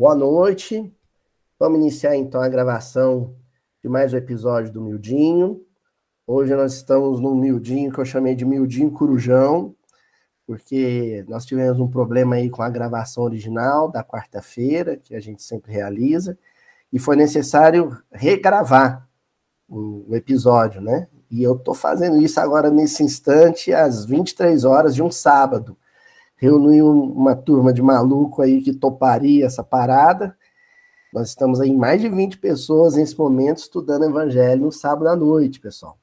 Boa noite. Vamos iniciar então a gravação de mais um episódio do Mildinho. Hoje nós estamos num Mildinho que eu chamei de Mildinho Corujão, porque nós tivemos um problema aí com a gravação original da quarta-feira, que a gente sempre realiza, e foi necessário regravar o episódio, né? E eu tô fazendo isso agora nesse instante, às 23 horas de um sábado reuni uma turma de maluco aí que toparia essa parada. Nós estamos aí mais de 20 pessoas nesse momento estudando evangelho no sábado à noite, pessoal.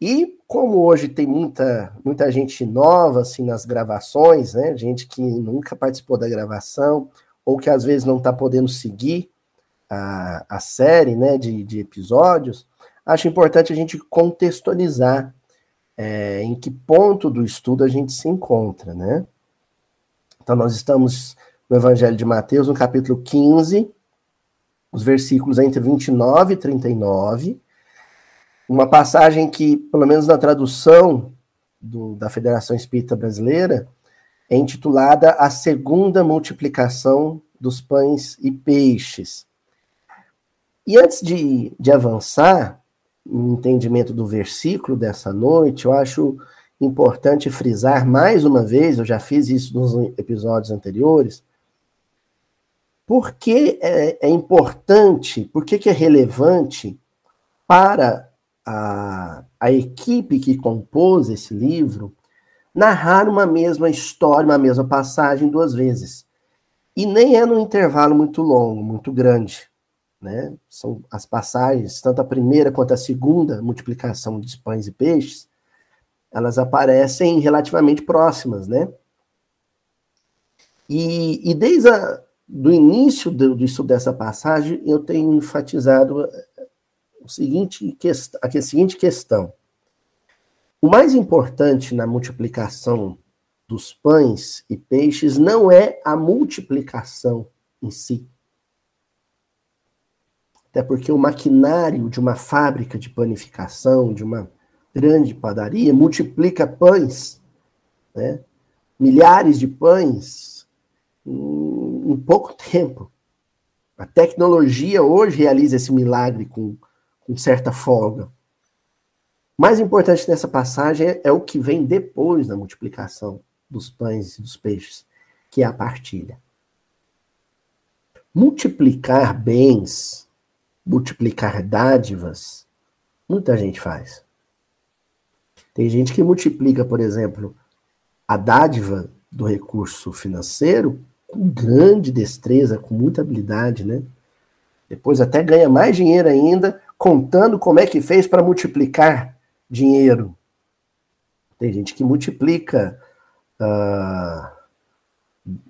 E como hoje tem muita, muita gente nova assim nas gravações, né? Gente que nunca participou da gravação ou que às vezes não está podendo seguir a, a série, né, de, de episódios, acho importante a gente contextualizar é, em que ponto do estudo a gente se encontra, né? Então, nós estamos no Evangelho de Mateus, no capítulo 15, os versículos entre 29 e 39, uma passagem que, pelo menos na tradução do, da Federação Espírita Brasileira, é intitulada A Segunda Multiplicação dos Pães e Peixes. E antes de, de avançar, entendimento do versículo dessa noite, eu acho importante frisar mais uma vez, eu já fiz isso nos episódios anteriores, por que é, é importante, por que, que é relevante para a, a equipe que compôs esse livro narrar uma mesma história, uma mesma passagem duas vezes. E nem é num intervalo muito longo, muito grande né? São as passagens, tanto a primeira quanto a segunda multiplicação de pães e peixes, elas aparecem relativamente próximas, né? E, e desde a, do início do, do estudo dessa passagem, eu tenho enfatizado o seguinte, a seguinte questão. O mais importante na multiplicação dos pães e peixes não é a multiplicação em si, até porque o maquinário de uma fábrica de panificação, de uma grande padaria, multiplica pães, né? milhares de pães, em, em pouco tempo. A tecnologia hoje realiza esse milagre com, com certa folga. Mais importante nessa passagem é, é o que vem depois da multiplicação dos pães e dos peixes, que é a partilha. Multiplicar bens multiplicar dádivas, muita gente faz. Tem gente que multiplica, por exemplo, a dádiva do recurso financeiro com grande destreza, com muita habilidade, né? Depois até ganha mais dinheiro ainda, contando como é que fez para multiplicar dinheiro. Tem gente que multiplica uh,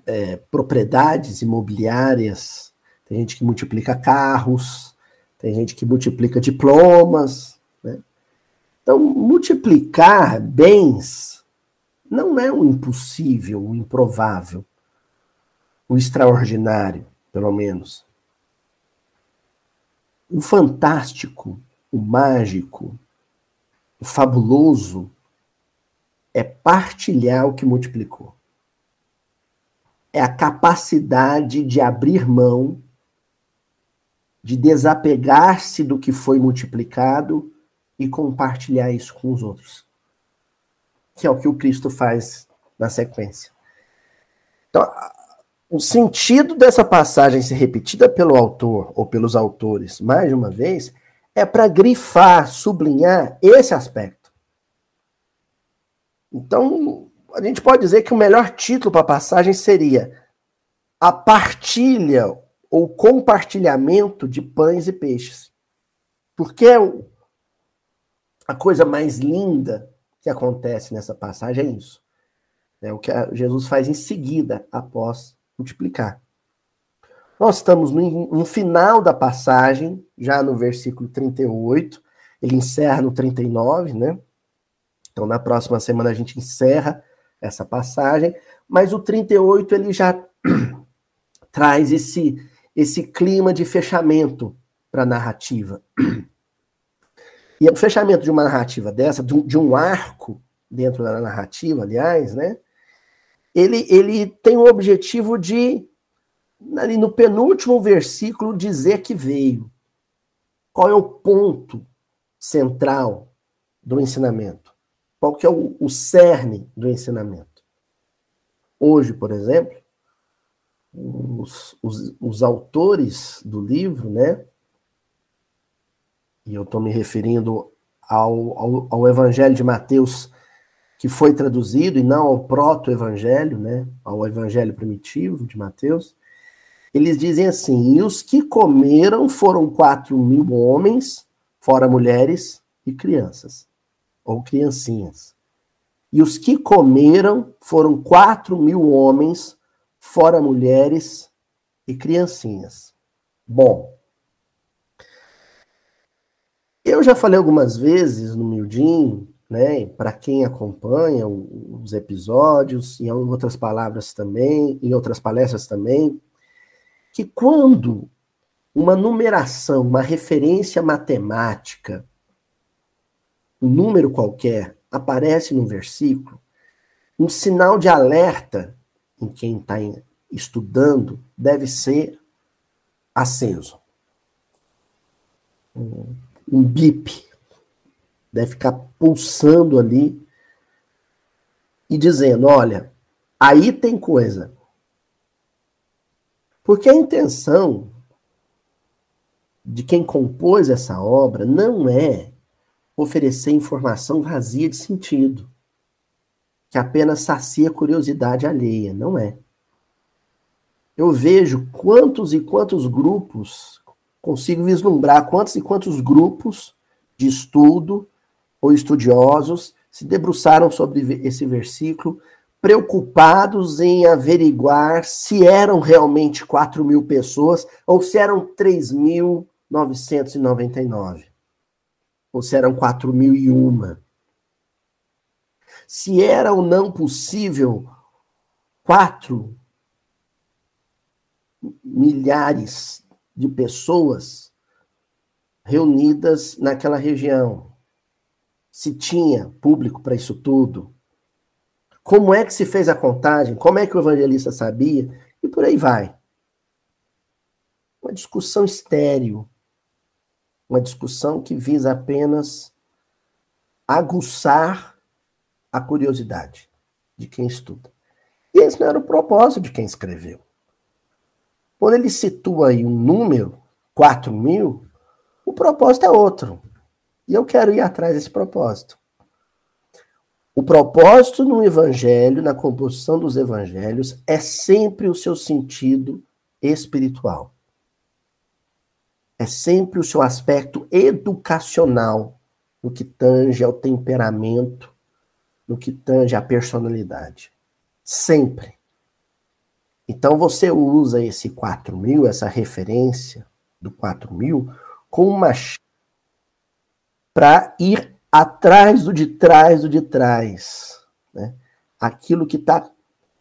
é, propriedades imobiliárias, tem gente que multiplica carros, tem gente que multiplica diplomas. Né? Então, multiplicar bens não é o impossível, o improvável, o extraordinário, pelo menos. O fantástico, o mágico, o fabuloso é partilhar o que multiplicou. É a capacidade de abrir mão de desapegar-se do que foi multiplicado e compartilhar isso com os outros. Que é o que o Cristo faz na sequência. Então, o sentido dessa passagem ser repetida pelo autor ou pelos autores mais de uma vez é para grifar, sublinhar esse aspecto. Então, a gente pode dizer que o melhor título para a passagem seria a partilha ou compartilhamento de pães e peixes. Porque é a coisa mais linda que acontece nessa passagem é isso. É o que Jesus faz em seguida, após multiplicar. Nós estamos no, no final da passagem, já no versículo 38, ele encerra no 39, né? Então, na próxima semana a gente encerra essa passagem, mas o 38 ele já traz esse esse clima de fechamento para a narrativa. E o fechamento de uma narrativa dessa, de um, de um, arco dentro da narrativa, aliás, né? Ele, ele tem o objetivo de ali no penúltimo versículo, dizer que veio. Qual é o ponto central do ensinamento? Qual que é o, o cerne do ensinamento? Hoje, por exemplo, os, os, os autores do livro, né? E eu estou me referindo ao, ao, ao, Evangelho de Mateus, que foi traduzido, e não ao proto-evangelho, né? Ao Evangelho primitivo de Mateus. Eles dizem assim: e os que comeram foram quatro mil homens, fora mulheres e crianças, ou criancinhas. E os que comeram foram quatro mil homens, fora mulheres e criancinhas. Bom, eu já falei algumas vezes no Mildinho, né, para quem acompanha os episódios, em outras palavras também, em outras palestras também, que quando uma numeração, uma referência matemática, um número qualquer, aparece no versículo, um sinal de alerta em quem está estudando deve ser aceso. Um bip deve ficar pulsando ali e dizendo: olha, aí tem coisa. Porque a intenção de quem compôs essa obra não é oferecer informação vazia de sentido, que apenas sacia curiosidade alheia, não é. Eu vejo quantos e quantos grupos, consigo vislumbrar quantos e quantos grupos de estudo ou estudiosos se debruçaram sobre esse versículo preocupados em averiguar se eram realmente 4 mil pessoas ou se eram 3.999. Ou se eram 4 mil e uma. Se era ou não possível quatro milhares de pessoas reunidas naquela região. Se tinha público para isso tudo como é que se fez a contagem? Como é que o evangelista sabia? E por aí vai. Uma discussão estéril. Uma discussão que visa apenas aguçar a curiosidade de quem estuda. E esse não era o propósito de quem escreveu. Quando ele situa aí um número, 4 mil, o propósito é outro. E eu quero ir atrás desse propósito. O propósito no evangelho, na composição dos evangelhos, é sempre o seu sentido espiritual. É sempre o seu aspecto educacional no que tange ao temperamento, no que tange à personalidade. Sempre. Então você usa esse 4 mil, essa referência do 4 mil, como uma para ir atrás do de trás do de trás. Né? Aquilo que está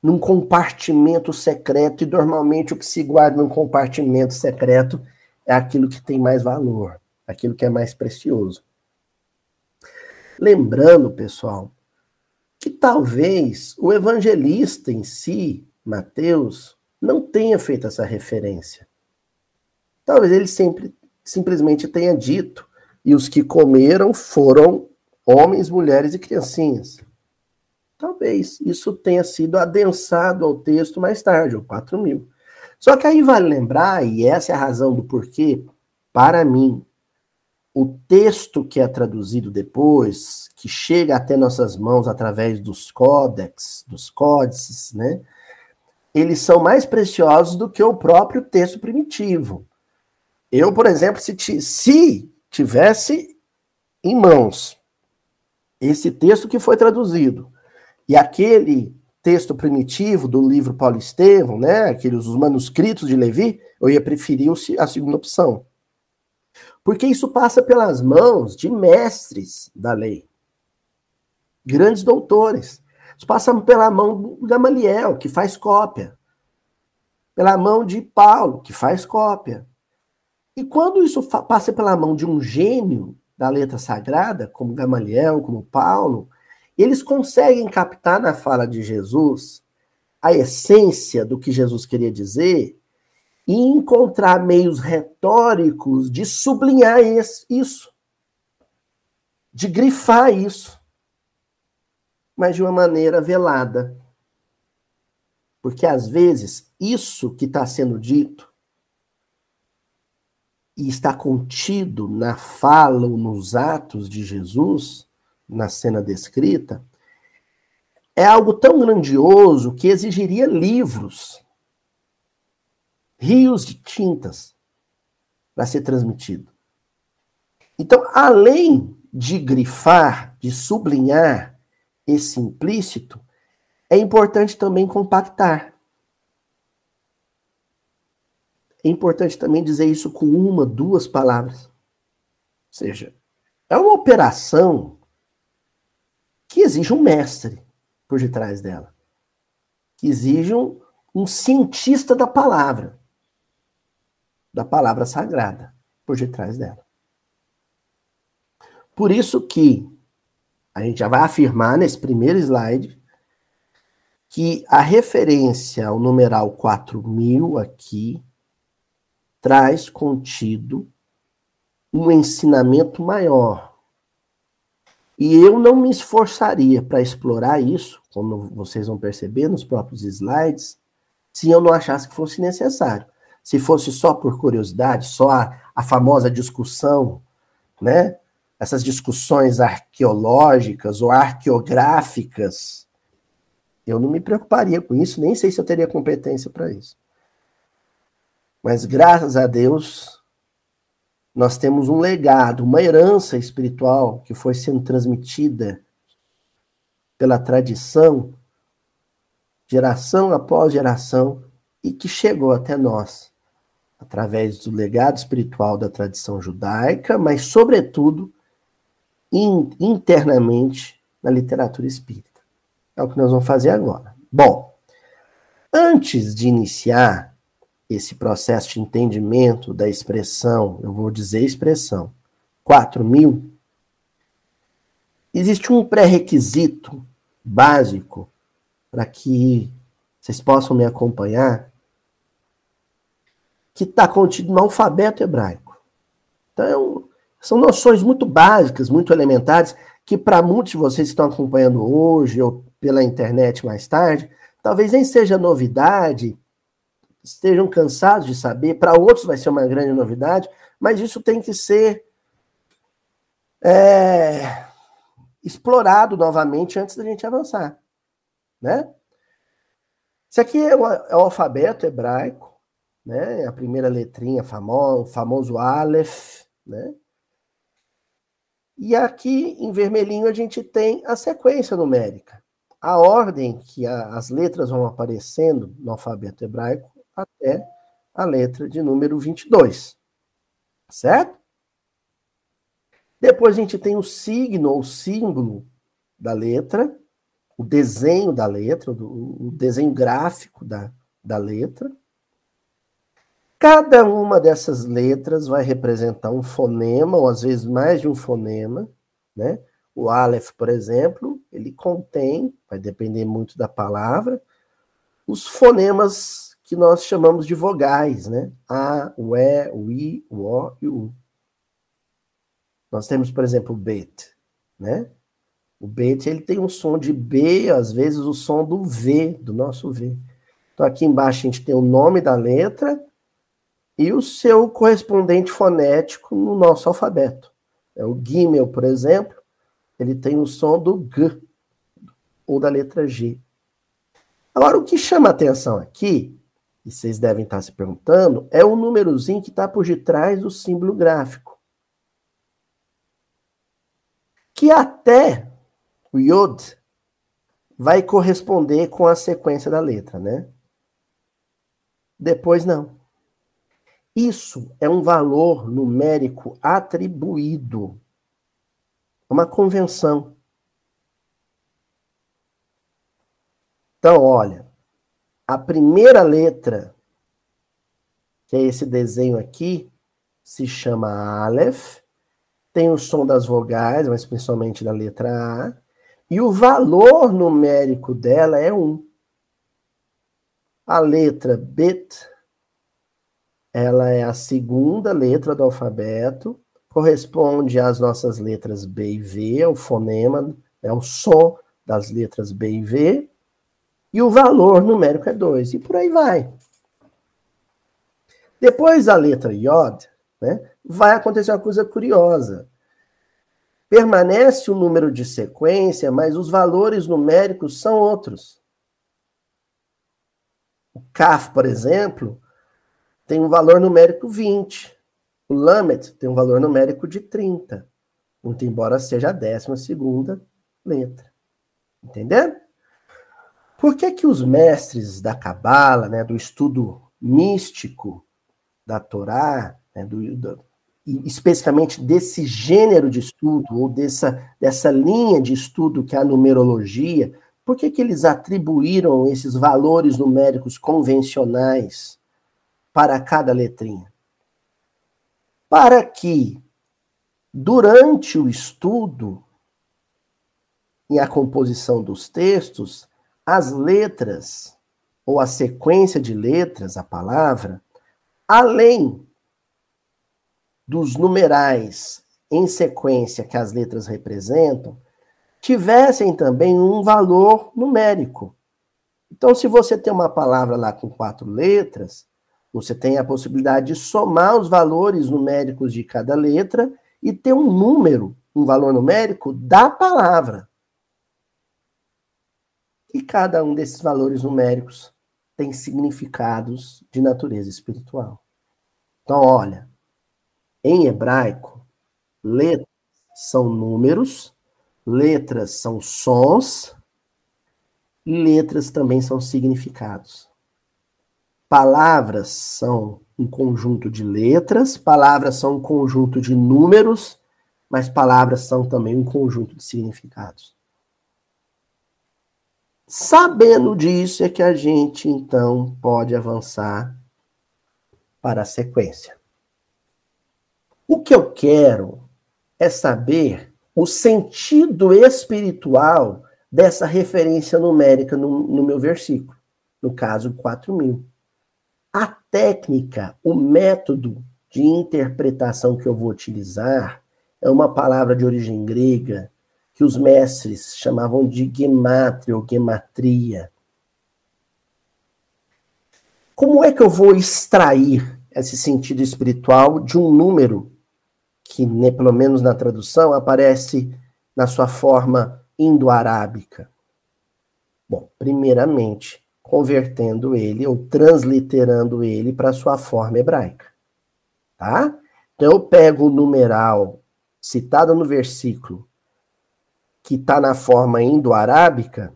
num compartimento secreto, e normalmente o que se guarda num compartimento secreto é aquilo que tem mais valor, aquilo que é mais precioso. Lembrando, pessoal, que talvez o evangelista em si, Mateus, não tenha feito essa referência. Talvez ele sempre simplesmente tenha dito e os que comeram foram homens, mulheres e criancinhas. Talvez isso tenha sido adensado ao texto mais tarde, o 4 mil. Só que aí vale lembrar, e essa é a razão do porquê, para mim, o texto que é traduzido depois, que chega até nossas mãos através dos códex, dos códices, né? Eles são mais preciosos do que o próprio texto primitivo. Eu, por exemplo, se, se tivesse em mãos esse texto que foi traduzido e aquele texto primitivo do livro Paulo Estevão, né, aqueles os manuscritos de Levi, eu ia preferir a segunda opção. Porque isso passa pelas mãos de mestres da lei, grandes doutores. Isso passa pela mão do Gamaliel, que faz cópia, pela mão de Paulo, que faz cópia, e quando isso passa pela mão de um gênio da letra sagrada, como Gamaliel, como Paulo, eles conseguem captar na fala de Jesus a essência do que Jesus queria dizer e encontrar meios retóricos de sublinhar isso, de grifar isso, mas de uma maneira velada. Porque às vezes isso que está sendo dito e está contido na fala ou nos atos de Jesus, na cena descrita, é algo tão grandioso que exigiria livros, rios de tintas para ser transmitido. Então, além de grifar, de sublinhar esse implícito, é importante também compactar. É importante também dizer isso com uma, duas palavras. Ou seja, é uma operação que exige um mestre por detrás dela, que exige um, um cientista da palavra, da palavra sagrada por detrás dela. Por isso que a gente já vai afirmar nesse primeiro slide que a referência ao numeral 4000 aqui traz contido um ensinamento maior. E eu não me esforçaria para explorar isso, como vocês vão perceber nos próprios slides, se eu não achasse que fosse necessário. Se fosse só por curiosidade, só a, a famosa discussão, né? Essas discussões arqueológicas ou arqueográficas, eu não me preocuparia com isso, nem sei se eu teria competência para isso. Mas graças a Deus, nós temos um legado, uma herança espiritual que foi sendo transmitida pela tradição, geração após geração, e que chegou até nós através do legado espiritual da tradição judaica, mas, sobretudo, in, internamente na literatura espírita. É o que nós vamos fazer agora. Bom, antes de iniciar esse processo de entendimento da expressão, eu vou dizer expressão, 4 mil, existe um pré-requisito básico para que vocês possam me acompanhar, que está contido no alfabeto hebraico. Então, são noções muito básicas, muito elementares, que para muitos de vocês que estão acompanhando hoje ou pela internet mais tarde, talvez nem seja novidade, estejam cansados de saber, para outros vai ser uma grande novidade, mas isso tem que ser é, explorado novamente antes da gente avançar, né? Isso aqui é o, é o alfabeto hebraico, né? A primeira letrinha famosa, o famoso Aleph, né? E aqui em vermelhinho a gente tem a sequência numérica. A ordem que a, as letras vão aparecendo no alfabeto hebraico até a letra de número 22. Certo? Depois a gente tem o signo ou símbolo da letra, o desenho da letra, o desenho gráfico da, da letra. Cada uma dessas letras vai representar um fonema, ou às vezes mais de um fonema, né? O Aleph, por exemplo, ele contém, vai depender muito da palavra, os fonemas que nós chamamos de vogais, né? A, o E, o I, o O e o U. Nós temos, por exemplo, o bet, né? O bet ele tem um som de B, às vezes o som do V, do nosso V. Então aqui embaixo a gente tem o nome da letra e o seu correspondente fonético no nosso alfabeto. É o Gimel, por exemplo, ele tem o som do G ou da letra G. Agora, o que chama atenção aqui e vocês devem estar se perguntando, é o númerozinho que está por detrás do símbolo gráfico. Que até o Yod vai corresponder com a sequência da letra, né? Depois não. Isso é um valor numérico atribuído. Uma convenção. Então, olha, a primeira letra, que é esse desenho aqui, se chama Aleph, tem o som das vogais, mas principalmente da letra A, e o valor numérico dela é 1. A letra Bet ela é a segunda letra do alfabeto, corresponde às nossas letras B e V, é o fonema, é o som das letras B e V, e o valor numérico é 2, e por aí vai. Depois da letra Yod, né, vai acontecer uma coisa curiosa. Permanece o número de sequência, mas os valores numéricos são outros. O Kaf, por exemplo, tem um valor numérico 20. O Lamet tem um valor numérico de 30. Muito embora seja a décima segunda letra. Entendeu? Por que que os mestres da Cabala, né, do estudo místico da Torá, né, do, do, especificamente desse gênero de estudo, ou dessa, dessa linha de estudo que é a numerologia, por que, que eles atribuíram esses valores numéricos convencionais para cada letrinha? Para que, durante o estudo e a composição dos textos, as letras, ou a sequência de letras, a palavra, além dos numerais em sequência que as letras representam, tivessem também um valor numérico. Então, se você tem uma palavra lá com quatro letras, você tem a possibilidade de somar os valores numéricos de cada letra e ter um número, um valor numérico da palavra. E cada um desses valores numéricos tem significados de natureza espiritual. Então, olha, em hebraico, letras são números, letras são sons, letras também são significados. Palavras são um conjunto de letras, palavras são um conjunto de números, mas palavras são também um conjunto de significados. Sabendo disso é que a gente então pode avançar para a sequência. O que eu quero é saber o sentido espiritual dessa referência numérica no, no meu versículo, no caso, 4 mil. A técnica, o método de interpretação que eu vou utilizar é uma palavra de origem grega que os mestres chamavam de gemátria ou gematria. Como é que eu vou extrair esse sentido espiritual de um número que, né, pelo menos na tradução, aparece na sua forma indo-arábica? Bom, primeiramente, convertendo ele ou transliterando ele para sua forma hebraica. Tá? Então eu pego o numeral citado no versículo que está na forma indo-arábica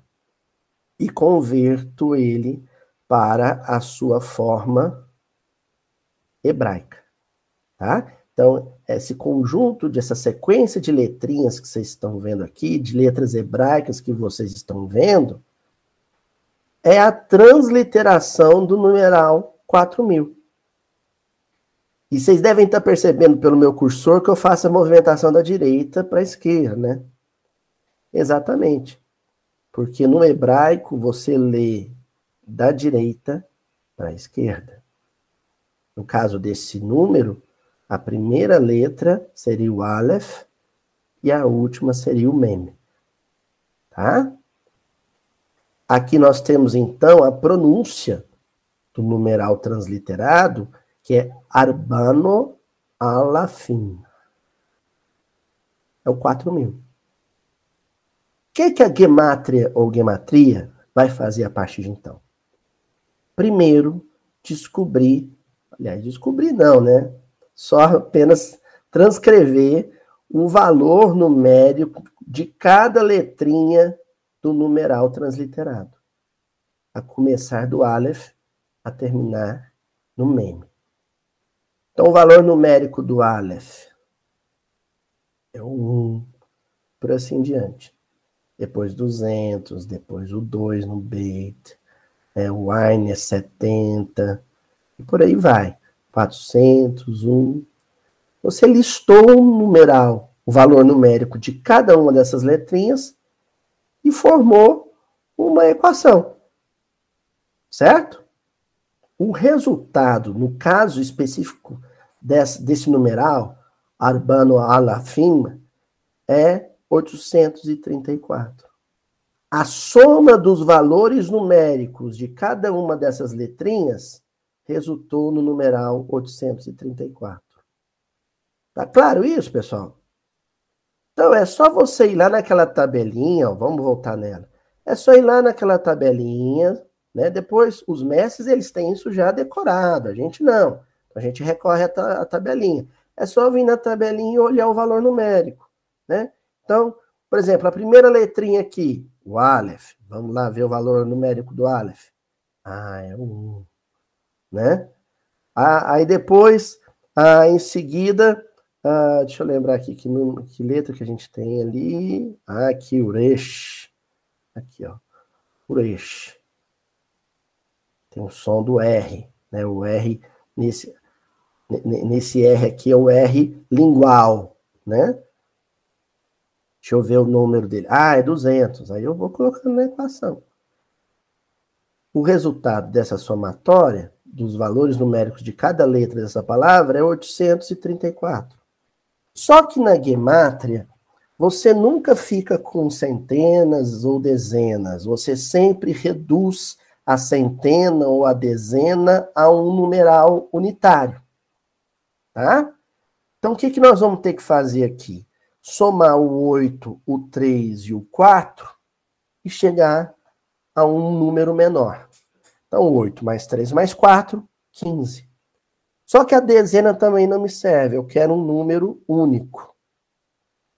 e converto ele para a sua forma hebraica, tá? Então, esse conjunto dessa sequência de letrinhas que vocês estão vendo aqui, de letras hebraicas que vocês estão vendo, é a transliteração do numeral 4000. E vocês devem estar percebendo pelo meu cursor que eu faço a movimentação da direita para a esquerda, né? Exatamente. Porque no hebraico você lê da direita para a esquerda. No caso desse número, a primeira letra seria o Aleph e a última seria o Mem. Tá? Aqui nós temos então a pronúncia do numeral transliterado, que é Arbano Alafim. É o 4000. O que, que a gemátria ou gematria vai fazer a partir de então? Primeiro, descobrir, aliás, descobrir não, né? só apenas transcrever o valor numérico de cada letrinha do numeral transliterado, a começar do Aleph a terminar no Mem. Então, o valor numérico do Aleph é o 1, por assim diante. Depois 200, depois o 2 no Beit, é, o Ain é 70, e por aí vai. 400, 1. Você listou um numeral, o valor numérico de cada uma dessas letrinhas e formou uma equação. Certo? O resultado, no caso específico desse, desse numeral, Arbano Alafim, é 834. A soma dos valores numéricos de cada uma dessas letrinhas resultou no numeral 834. Tá claro isso, pessoal? Então é só você ir lá naquela tabelinha, ó, vamos voltar nela. É só ir lá naquela tabelinha, né? Depois os mestres eles têm isso já decorado, a gente não. A gente recorre à, tabelinha. É só vir na tabelinha e olhar o valor numérico, né? Então, por exemplo, a primeira letrinha aqui, o Aleph. Vamos lá ver o valor numérico do Aleph. Ah, é um, né? Ah, aí depois, ah, em seguida, ah, deixa eu lembrar aqui que, que, letra que a gente tem ali. Ah, aqui, Uresh. Aqui, ó. Uresh. Tem o som do R, né? O R nesse, nesse R aqui é o R lingual, né? Deixa eu ver o número dele. Ah, é 200. Aí eu vou colocando na equação. O resultado dessa somatória dos valores numéricos de cada letra dessa palavra é 834. Só que na gemátria, você nunca fica com centenas ou dezenas, você sempre reduz a centena ou a dezena a um numeral unitário. Tá? Então, o que, que nós vamos ter que fazer aqui? Somar o 8, o 3 e o 4 e chegar a um número menor. Então, 8 mais 3 mais 4, 15. Só que a dezena também não me serve, eu quero um número único.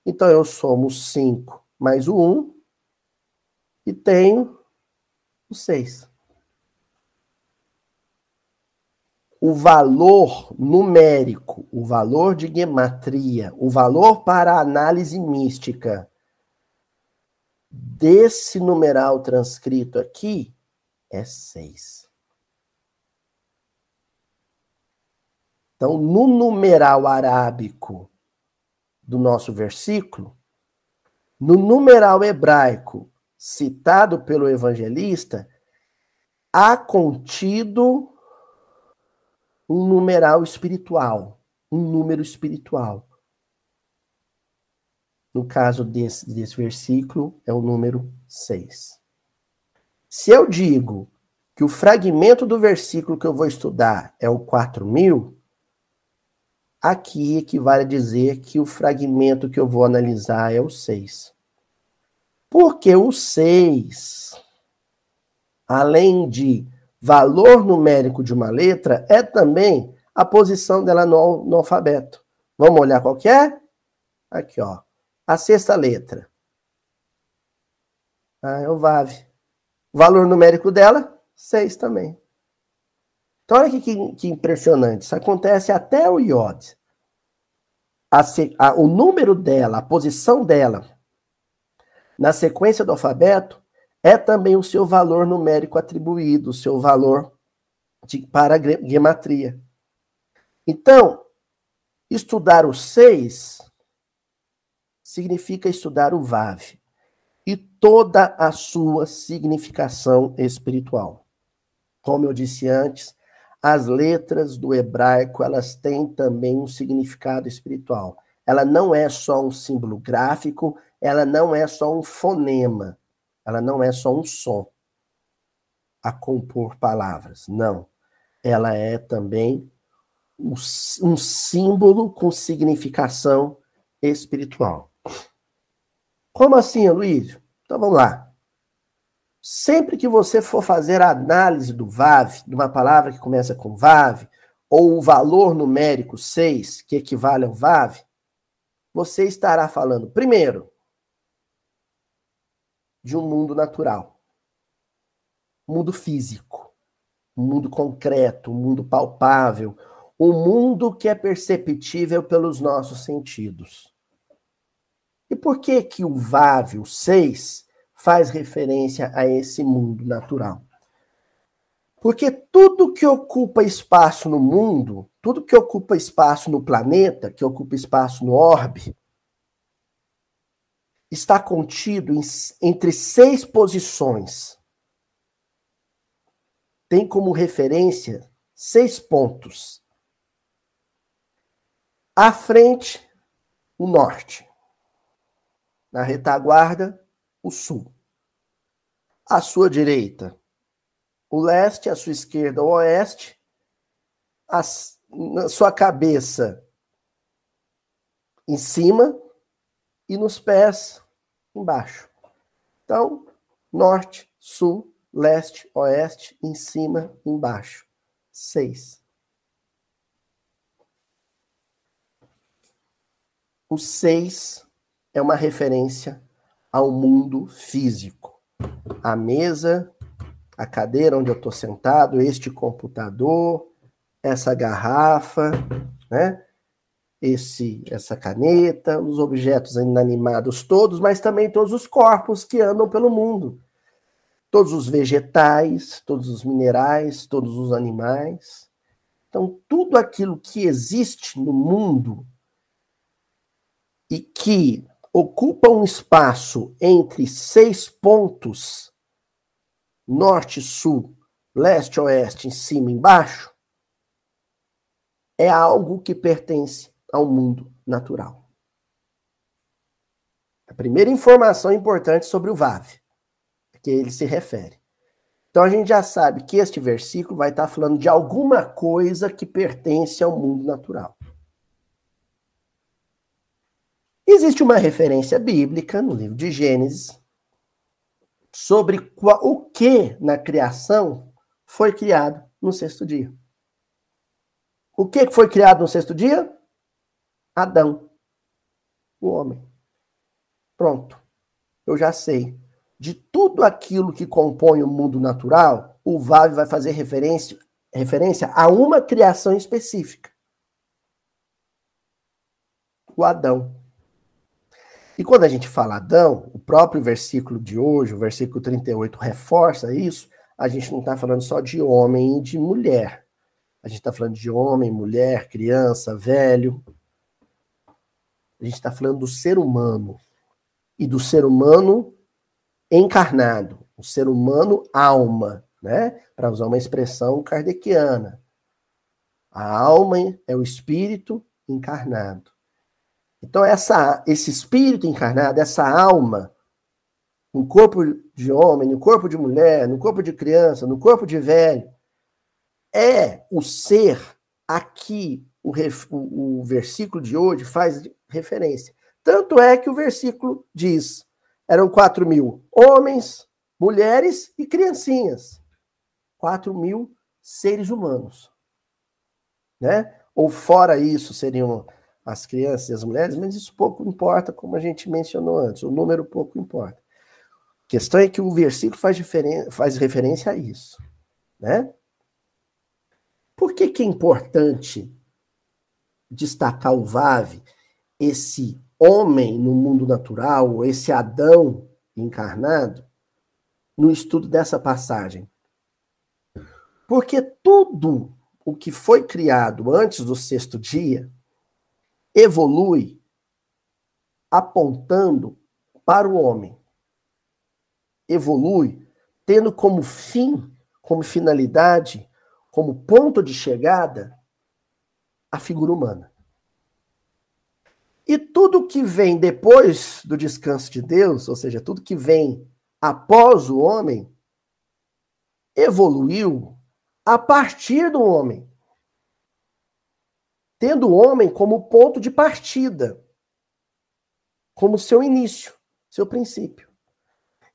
Então eu somo 5 mais o 1 e tenho o 6. O valor numérico, o valor de gematria, o valor para análise mística desse numeral transcrito aqui é 6. Então, no numeral arábico do nosso versículo, no numeral hebraico citado pelo evangelista, há contido um numeral espiritual, um número espiritual. No caso desse, desse versículo, é o número 6. Se eu digo que o fragmento do versículo que eu vou estudar é o 4000, Aqui equivale a dizer que o fragmento que eu vou analisar é o 6. Porque o 6, além de valor numérico de uma letra, é também a posição dela no, no alfabeto. Vamos olhar qual é? Aqui, ó. A sexta letra. Ah, é o VAV. Valor numérico dela, 6 também. Então, olha que, que, que impressionante. Isso acontece até o iod. A, a, o número dela, a posição dela na sequência do alfabeto é também o seu valor numérico atribuído, o seu valor de, para a gematria. Então, estudar o 6 significa estudar o VAV e toda a sua significação espiritual. Como eu disse antes, as letras do hebraico, elas têm também um significado espiritual. Ela não é só um símbolo gráfico, ela não é só um fonema, ela não é só um som a compor palavras. Não. Ela é também um símbolo com significação espiritual. Como assim, Luiz? Então vamos lá. Sempre que você for fazer a análise do VAV, de uma palavra que começa com VAV, ou o valor numérico 6, que equivale ao VAV, você estará falando, primeiro, de um mundo natural, mundo físico, mundo concreto, mundo palpável, um mundo que é perceptível pelos nossos sentidos. E por que que o VAV, o 6, faz referência a esse mundo natural. Porque tudo que ocupa espaço no mundo, tudo que ocupa espaço no planeta, que ocupa espaço no orbe, está contido em, entre seis posições. Tem como referência seis pontos. À frente, o norte. Na retaguarda, o sul. À sua direita, o leste, à sua esquerda, o oeste. A, na sua cabeça, em cima, e nos pés, embaixo. Então, norte, sul, leste, oeste, em cima, embaixo. Seis. O seis é uma referência ao mundo físico. A mesa, a cadeira onde eu estou sentado, este computador, essa garrafa, né? Esse, essa caneta, os objetos inanimados todos, mas também todos os corpos que andam pelo mundo todos os vegetais, todos os minerais, todos os animais. Então, tudo aquilo que existe no mundo e que ocupa um espaço entre seis pontos, norte, sul, leste, oeste, em cima, embaixo, é algo que pertence ao mundo natural. A primeira informação importante sobre o VAV que ele se refere. Então a gente já sabe que este versículo vai estar falando de alguma coisa que pertence ao mundo natural. Existe uma referência bíblica no livro de Gênesis sobre qual, o que na criação foi criado no sexto dia. O que foi criado no sexto dia? Adão, o homem. Pronto. Eu já sei de tudo aquilo que compõe o mundo natural, o Vave vai fazer referência, referência a uma criação específica. O Adão. E quando a gente fala Adão, o próprio versículo de hoje, o versículo 38, reforça isso. A gente não está falando só de homem e de mulher. A gente está falando de homem, mulher, criança, velho. A gente está falando do ser humano. E do ser humano encarnado, o ser humano alma, né? Para usar uma expressão kardeciana. A alma é o espírito encarnado. Então essa esse espírito encarnado, essa alma, no corpo de homem, no corpo de mulher, no corpo de criança, no corpo de velho, é o ser a que o, o, o versículo de hoje faz referência. Tanto é que o versículo diz: eram 4 mil homens, mulheres e criancinhas. 4 mil seres humanos. Né? Ou fora isso seriam as crianças e as mulheres, mas isso pouco importa, como a gente mencionou antes. O número pouco importa. A questão é que o versículo faz, faz referência a isso. Né? Por que, que é importante destacar o VAV, esse homem no mundo natural, esse Adão encarnado, no estudo dessa passagem. Porque tudo o que foi criado antes do sexto dia evolui apontando para o homem. Evolui tendo como fim, como finalidade, como ponto de chegada a figura humana. E tudo que vem depois do descanso de Deus, ou seja, tudo que vem após o homem, evoluiu a partir do homem. Tendo o homem como ponto de partida, como seu início, seu princípio.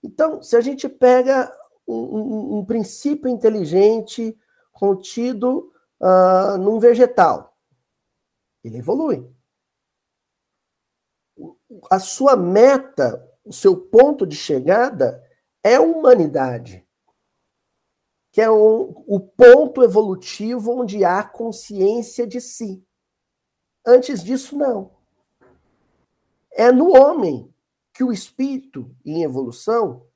Então, se a gente pega um, um, um princípio inteligente contido uh, num vegetal, ele evolui a sua meta, o seu ponto de chegada é a humanidade, que é um, o ponto evolutivo onde há consciência de si. Antes disso, não. É no homem que o espírito, em evolução,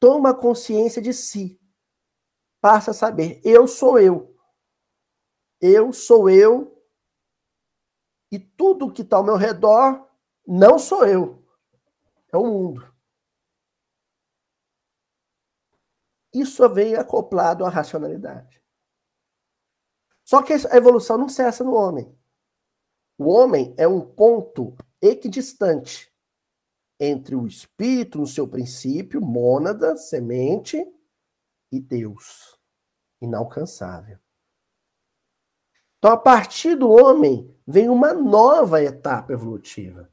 toma consciência de si. Passa a saber, eu sou eu. Eu sou eu. E tudo que está ao meu redor não sou eu, é o mundo. Isso vem acoplado à racionalidade. Só que a evolução não cessa no homem. O homem é um ponto equidistante entre o espírito no seu princípio, mônada, semente, e Deus, inalcançável. Então, a partir do homem, vem uma nova etapa evolutiva,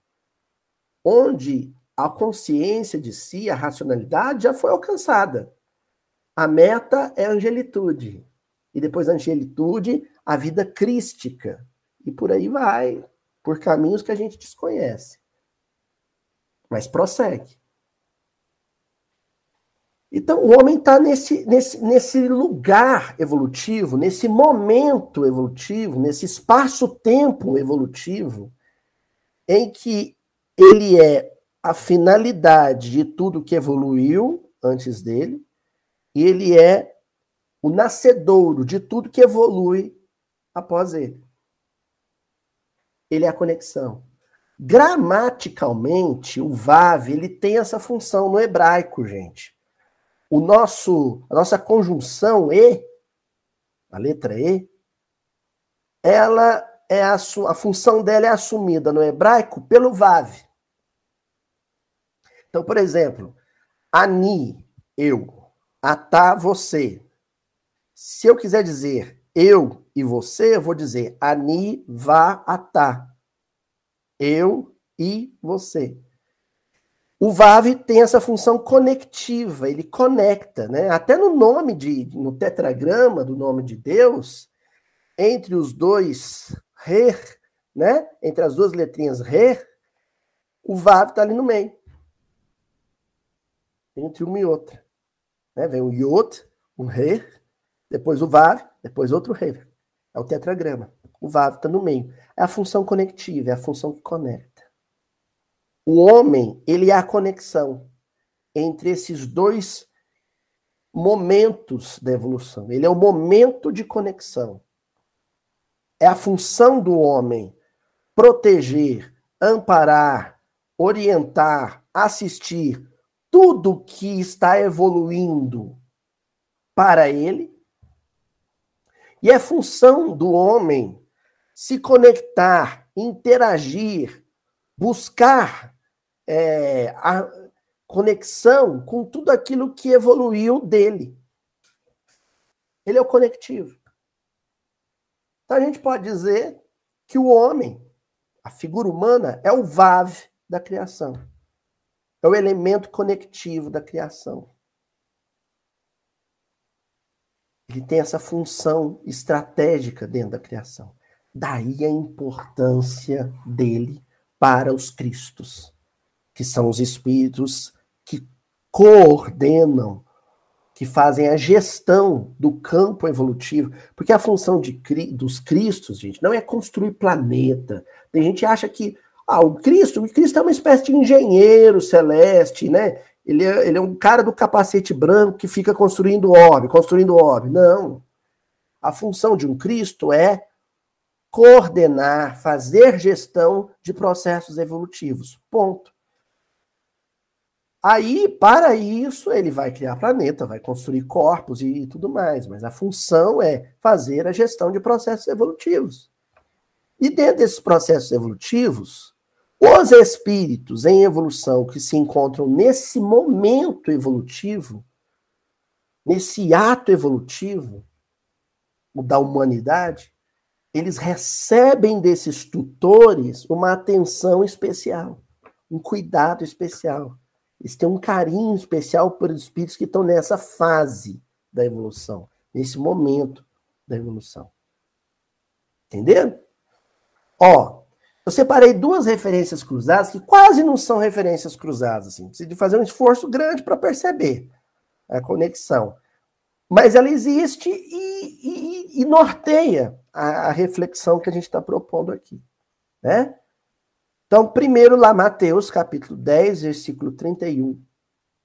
onde a consciência de si, a racionalidade, já foi alcançada. A meta é a angelitude. E depois da angelitude, a vida crística. E por aí vai, por caminhos que a gente desconhece. Mas prossegue. Então, o homem está nesse, nesse, nesse lugar evolutivo, nesse momento evolutivo, nesse espaço-tempo evolutivo, em que ele é a finalidade de tudo que evoluiu antes dele, e ele é o nascedouro de tudo que evolui após ele. Ele é a conexão. Gramaticalmente, o Vav, ele tem essa função no hebraico, gente o nosso, a nossa conjunção E, a letra E, ela é a, a função dela é assumida no hebraico pelo vav. Então, por exemplo, ani, eu, atá, você. Se eu quiser dizer eu e você, eu vou dizer ani, vá, atá. Eu e você. O VAV tem essa função conectiva, ele conecta, né? Até no nome de, no tetragrama do nome de Deus, entre os dois Rer, né? Entre as duas letrinhas Rer, o VAV está ali no meio. Entre uma e outra. Né? Vem o Yot, um Rer, depois o VAV, depois outro Rer. É o tetragrama. O VAV está no meio. É a função conectiva, é a função que conecta. O homem, ele é a conexão entre esses dois momentos da evolução. Ele é o momento de conexão. É a função do homem proteger, amparar, orientar, assistir tudo que está evoluindo para ele. E é função do homem se conectar, interagir, buscar é, a conexão com tudo aquilo que evoluiu dele. Ele é o conectivo. Então a gente pode dizer que o homem, a figura humana, é o VAV da criação. É o elemento conectivo da criação. Ele tem essa função estratégica dentro da criação. Daí a importância dele para os Cristos que são os espíritos que coordenam, que fazem a gestão do campo evolutivo, porque a função de, dos Cristos, gente, não é construir planeta. Tem gente que acha que ah, o Cristo, o Cristo é uma espécie de engenheiro celeste, né? Ele é, ele é um cara do capacete branco que fica construindo orbe, construindo orbe. Não. A função de um Cristo é coordenar, fazer gestão de processos evolutivos. Ponto. Aí, para isso, ele vai criar planeta, vai construir corpos e, tudo mais, mas a função é fazer a gestão de processos evolutivos. E dentro desses processos evolutivos, os espíritos em evolução que se encontram nesse momento evolutivo, nesse ato evolutivo da humanidade, eles recebem desses tutores uma atenção especial, um cuidado especial. Eles têm um carinho especial por espíritos que estão nessa fase da evolução, nesse momento da evolução. Entenderam? Ó, eu separei duas referências cruzadas que quase não são referências cruzadas, assim. Precisa de fazer um esforço grande para perceber a conexão. Mas ela existe e, e, e norteia a, a reflexão que a gente está propondo aqui. Né? Então, primeiro lá, Mateus, capítulo 10, versículo 31.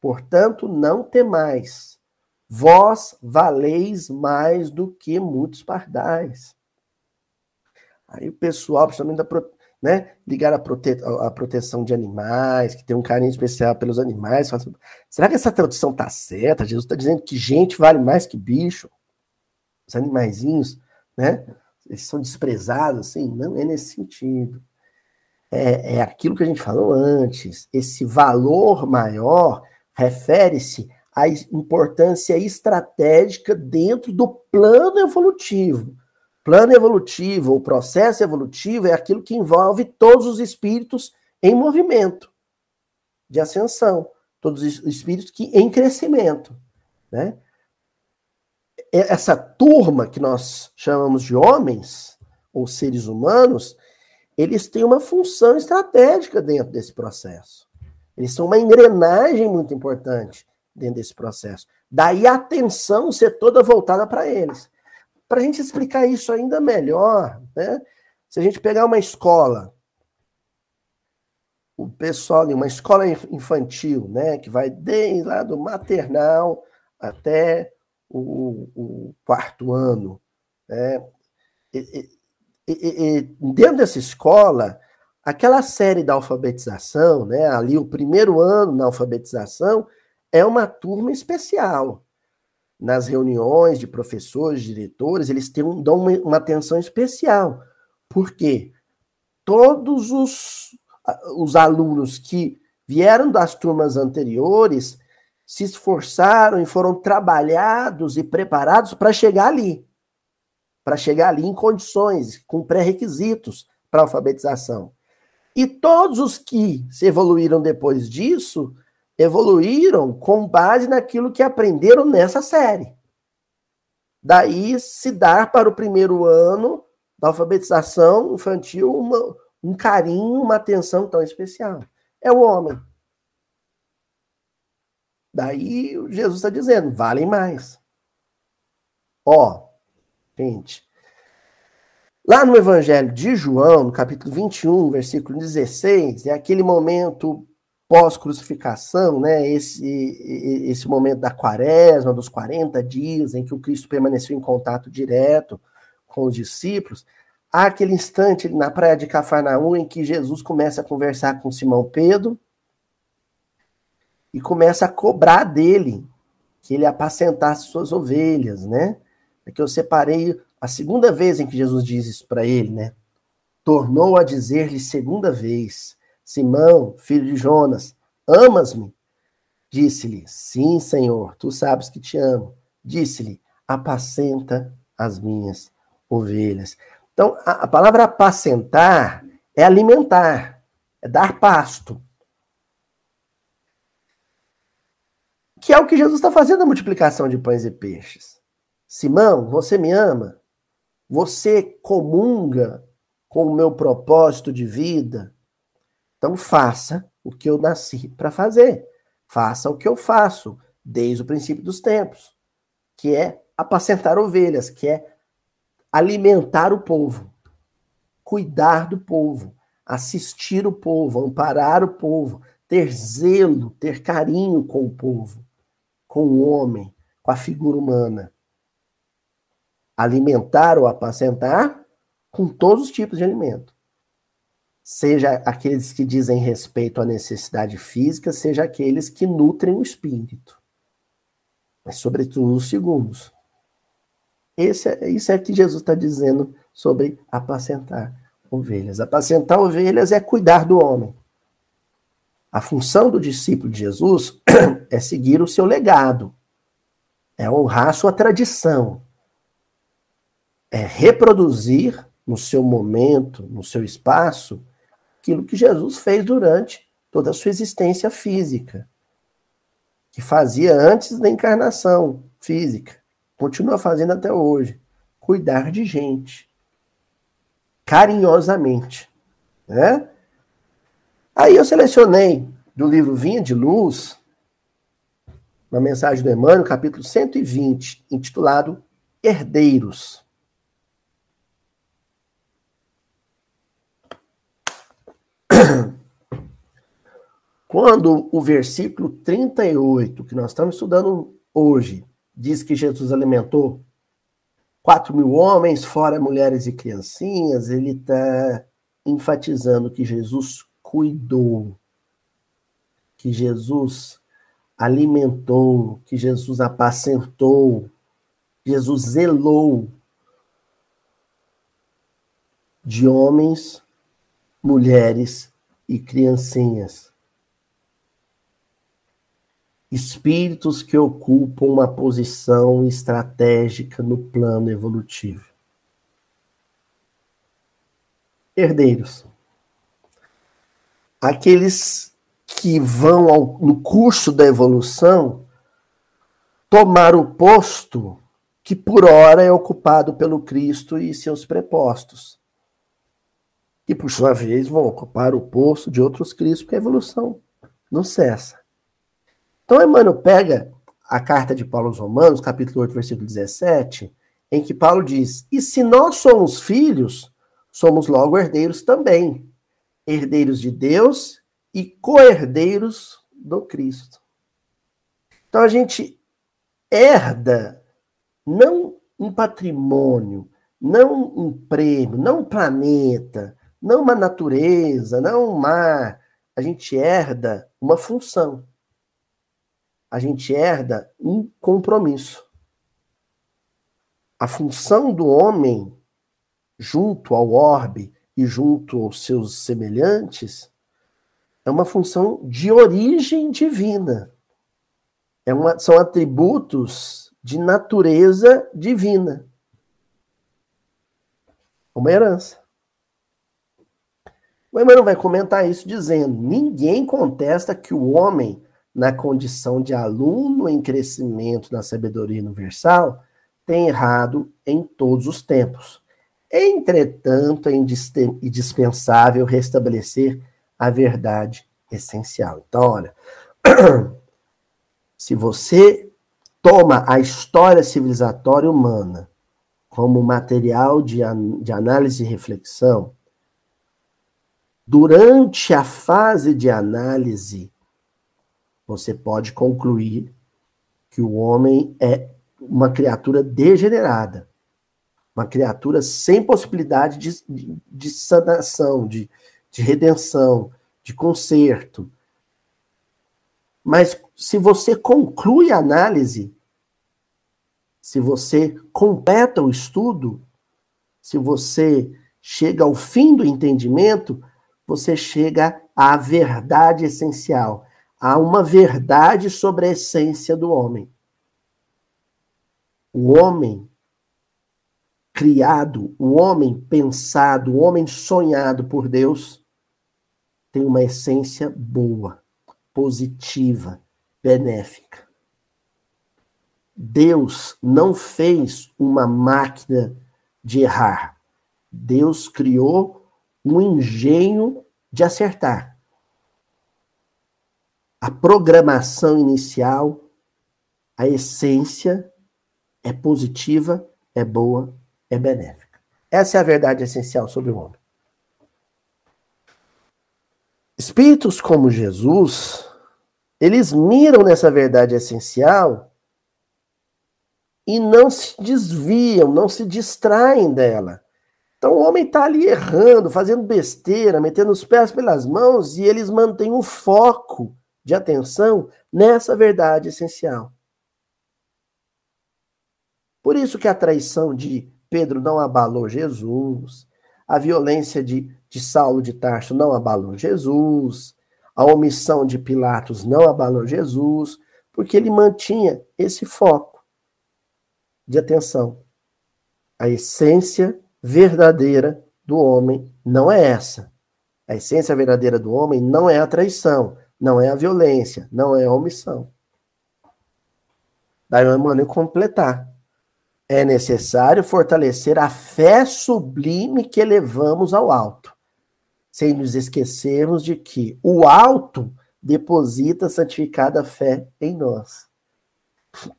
Portanto, não temais, vós valeis mais do que muitos pardais. Aí o pessoal, principalmente da, né, ligar a, prote a, proteção de animais, que tem um carinho especial pelos animais. Assim, Será que essa tradução tá certa? Jesus está dizendo que gente vale mais que bicho. Os animaizinhos né? Eles são desprezados, assim, não é nesse sentido. É, é aquilo que a gente falou antes. Esse valor maior refere-se à importância estratégica dentro do plano evolutivo. Plano evolutivo, o processo evolutivo é aquilo que envolve todos os espíritos em movimento de ascensão, todos os espíritos que em crescimento, né? Essa turma que nós chamamos de homens ou seres humanos, eles têm uma função estratégica dentro desse processo. Eles são uma engrenagem muito importante dentro desse processo. Daí a atenção ser toda voltada para eles. Para a gente explicar isso ainda melhor, né? se a gente pegar uma escola o pessoal de uma escola infantil, né, que vai desde lá do maternal até o, o quarto ano, né, e, e, e, dentro dessa escola, aquela série da alfabetização, né, ali o primeiro ano na alfabetização, é uma turma especial. Nas reuniões de professores, diretores, eles têm, dão uma, uma atenção especial. Por quê? Todos os os alunos que vieram das turmas anteriores se esforçaram e foram trabalhados e preparados para chegar ali. Para chegar ali em condições, com pré-requisitos para alfabetização. E todos os que se evoluíram depois disso, evoluíram com base naquilo que aprenderam nessa série. Daí se dar para o primeiro ano da alfabetização infantil uma, um carinho, uma atenção tão especial. É o homem. Daí Jesus está dizendo, valem mais. Ó, gente, lá no Evangelho de João, no capítulo 21, versículo 16, é aquele momento pós-crucificação, né? Esse, esse momento da quaresma, dos 40 dias, em que o Cristo permaneceu em contato direto com os discípulos. Há aquele instante na praia de Cafarnaum em que Jesus começa a conversar com Simão Pedro e começa a cobrar dele que ele apacentasse suas ovelhas, né? É que eu separei a segunda vez em que Jesus diz isso para ele, né? Tornou a dizer-lhe segunda vez: Simão, filho de Jonas, amas-me? Disse-lhe: Sim, Senhor, tu sabes que te amo. Disse-lhe: Apacenta as minhas ovelhas. Então, a, a palavra apacentar é alimentar, é dar pasto. Que é o que Jesus está fazendo na multiplicação de pães e peixes. Simão, você me ama? Você comunga com o meu propósito de vida? Então faça o que eu nasci para fazer. Faça o que eu faço desde o princípio dos tempos, que é apacentar ovelhas, que é alimentar o povo, cuidar do povo, assistir o povo, amparar o povo, ter zelo, ter carinho com o povo, com o homem, com a figura humana. Alimentar ou apacentar com todos os tipos de alimento. Seja aqueles que dizem respeito à necessidade física, seja aqueles que nutrem o espírito. Mas, sobretudo, os segundos. Esse é, isso é que Jesus está dizendo sobre apacentar ovelhas. Apacentar ovelhas é cuidar do homem. A função do discípulo de Jesus é seguir o seu legado, é honrar sua tradição, é reproduzir no seu momento, no seu espaço, aquilo que Jesus fez durante toda a sua existência física, que fazia antes da encarnação física continua fazendo até hoje, cuidar de gente, carinhosamente, né? Aí eu selecionei do livro Vinha de Luz, uma mensagem do Emmanuel, capítulo 120, intitulado Herdeiros. Quando o versículo 38, que nós estamos estudando hoje, diz que Jesus alimentou 4 mil homens, fora mulheres e criancinhas, ele está enfatizando que Jesus cuidou, que Jesus alimentou, que Jesus apacentou, Jesus zelou de homens, mulheres e criancinhas. Espíritos que ocupam uma posição estratégica no plano evolutivo. Herdeiros. Aqueles que vão ao, no curso da evolução tomar o posto que por hora é ocupado pelo Cristo e seus prepostos. E por sua vez vão ocupar o posto de outros Cristos, porque a evolução não cessa. Então Emmanuel pega a carta de Paulo aos Romanos, capítulo 8, versículo 17, em que Paulo diz: E se nós somos filhos, somos logo herdeiros também, herdeiros de Deus e co-herdeiros do Cristo. Então a gente herda não um patrimônio, não um prêmio, não um planeta, não uma natureza, não um mar. A gente herda uma função. A gente herda um compromisso. A função do homem, junto ao orbe e junto aos seus semelhantes, é uma função de origem divina. É uma, são atributos de natureza divina. Uma herança. O Emmanuel vai comentar isso dizendo: ninguém contesta que o homem, na condição de aluno em crescimento na sabedoria universal, tem errado em todos os tempos. Entretanto, é indispensável restabelecer a verdade essencial. Então, olha, se você toma a história civilizatória humana como material de, de análise e reflexão, durante a fase de análise, você pode concluir que o homem é uma criatura degenerada, uma criatura sem possibilidade de, de, sanação, de, de redenção, de conserto. Mas se você conclui a análise, se você completa o estudo, se você chega ao fim do entendimento, você chega à verdade essencial, a uma verdade sobre a essência do homem. O homem criado, o homem pensado, o homem sonhado por Deus, tem uma essência boa, positiva, benéfica. Deus não fez uma máquina de errar. Deus criou um engenho de acertar. A programação inicial, a essência é positiva, é boa, é benéfica. Essa é a verdade essencial sobre o homem. Espíritos como Jesus, eles miram nessa verdade essencial e não se desviam, não se distraem dela. Então o homem está ali errando, fazendo besteira, metendo os pés pelas mãos e eles mantêm o foco de atenção nessa verdade essencial. Por isso que a traição de Pedro não abalou Jesus, a violência de, de Saulo de Tarso não abalou Jesus, a omissão de Pilatos não abalou Jesus, porque ele mantinha esse foco de atenção. A essência verdadeira do homem não é essa. A essência verdadeira do homem não é a traição, não é a violência, não é a omissão. Daí o Emmanuel completar é necessário fortalecer a fé sublime que elevamos ao alto, sem nos esquecermos de que o alto deposita santificada fé em nós.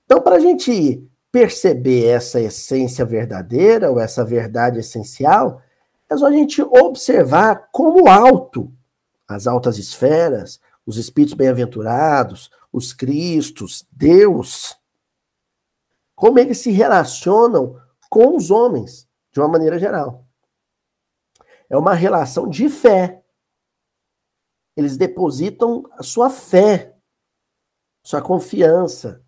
Então, para a gente perceber essa essência verdadeira, ou essa verdade essencial, é só a gente observar como alto, as altas esferas, os espíritos bem-aventurados, os Cristos, Deus, como eles se relacionam com os homens, de uma maneira geral. É uma relação de fé. Eles depositam a sua fé, sua confiança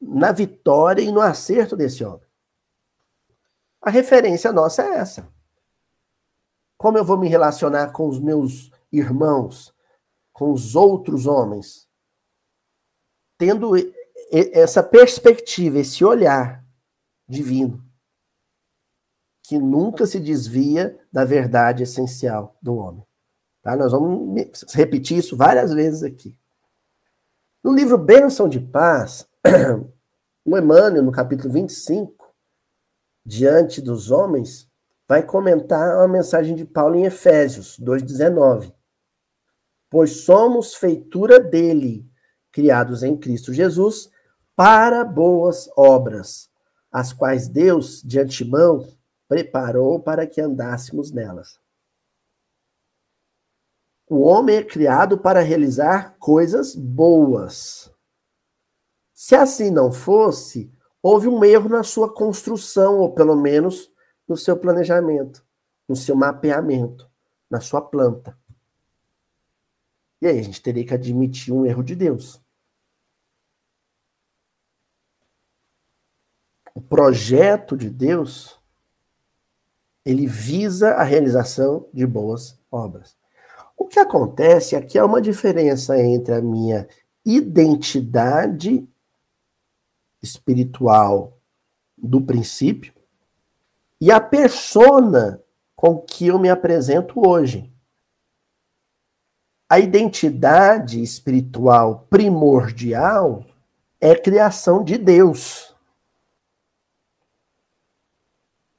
na vitória e no acerto desse homem. A referência nossa é essa. Como eu vou me relacionar com os meus irmãos, com os outros homens? Tendo essa perspectiva, esse olhar divino, que nunca se desvia da verdade essencial do homem. Tá? Nós vamos repetir isso várias vezes aqui. No livro Bênção de Paz, o Emmanuel, no capítulo 25, diante dos homens, vai comentar a mensagem de Paulo em Efésios 2,19. Pois somos feitura dele, criados em Cristo Jesus, para boas obras, as quais Deus, de antemão, preparou para que andássemos nelas. O homem é criado para realizar coisas boas. Se assim não fosse, houve um erro na sua construção, ou pelo menos no seu planejamento, no seu mapeamento, na sua planta. E aí a gente teria que admitir um erro de Deus. O projeto de Deus ele visa a realização de boas obras. O que acontece aqui é uma diferença entre a minha identidade espiritual do princípio e a persona com que eu me apresento hoje. A identidade espiritual primordial é criação de Deus.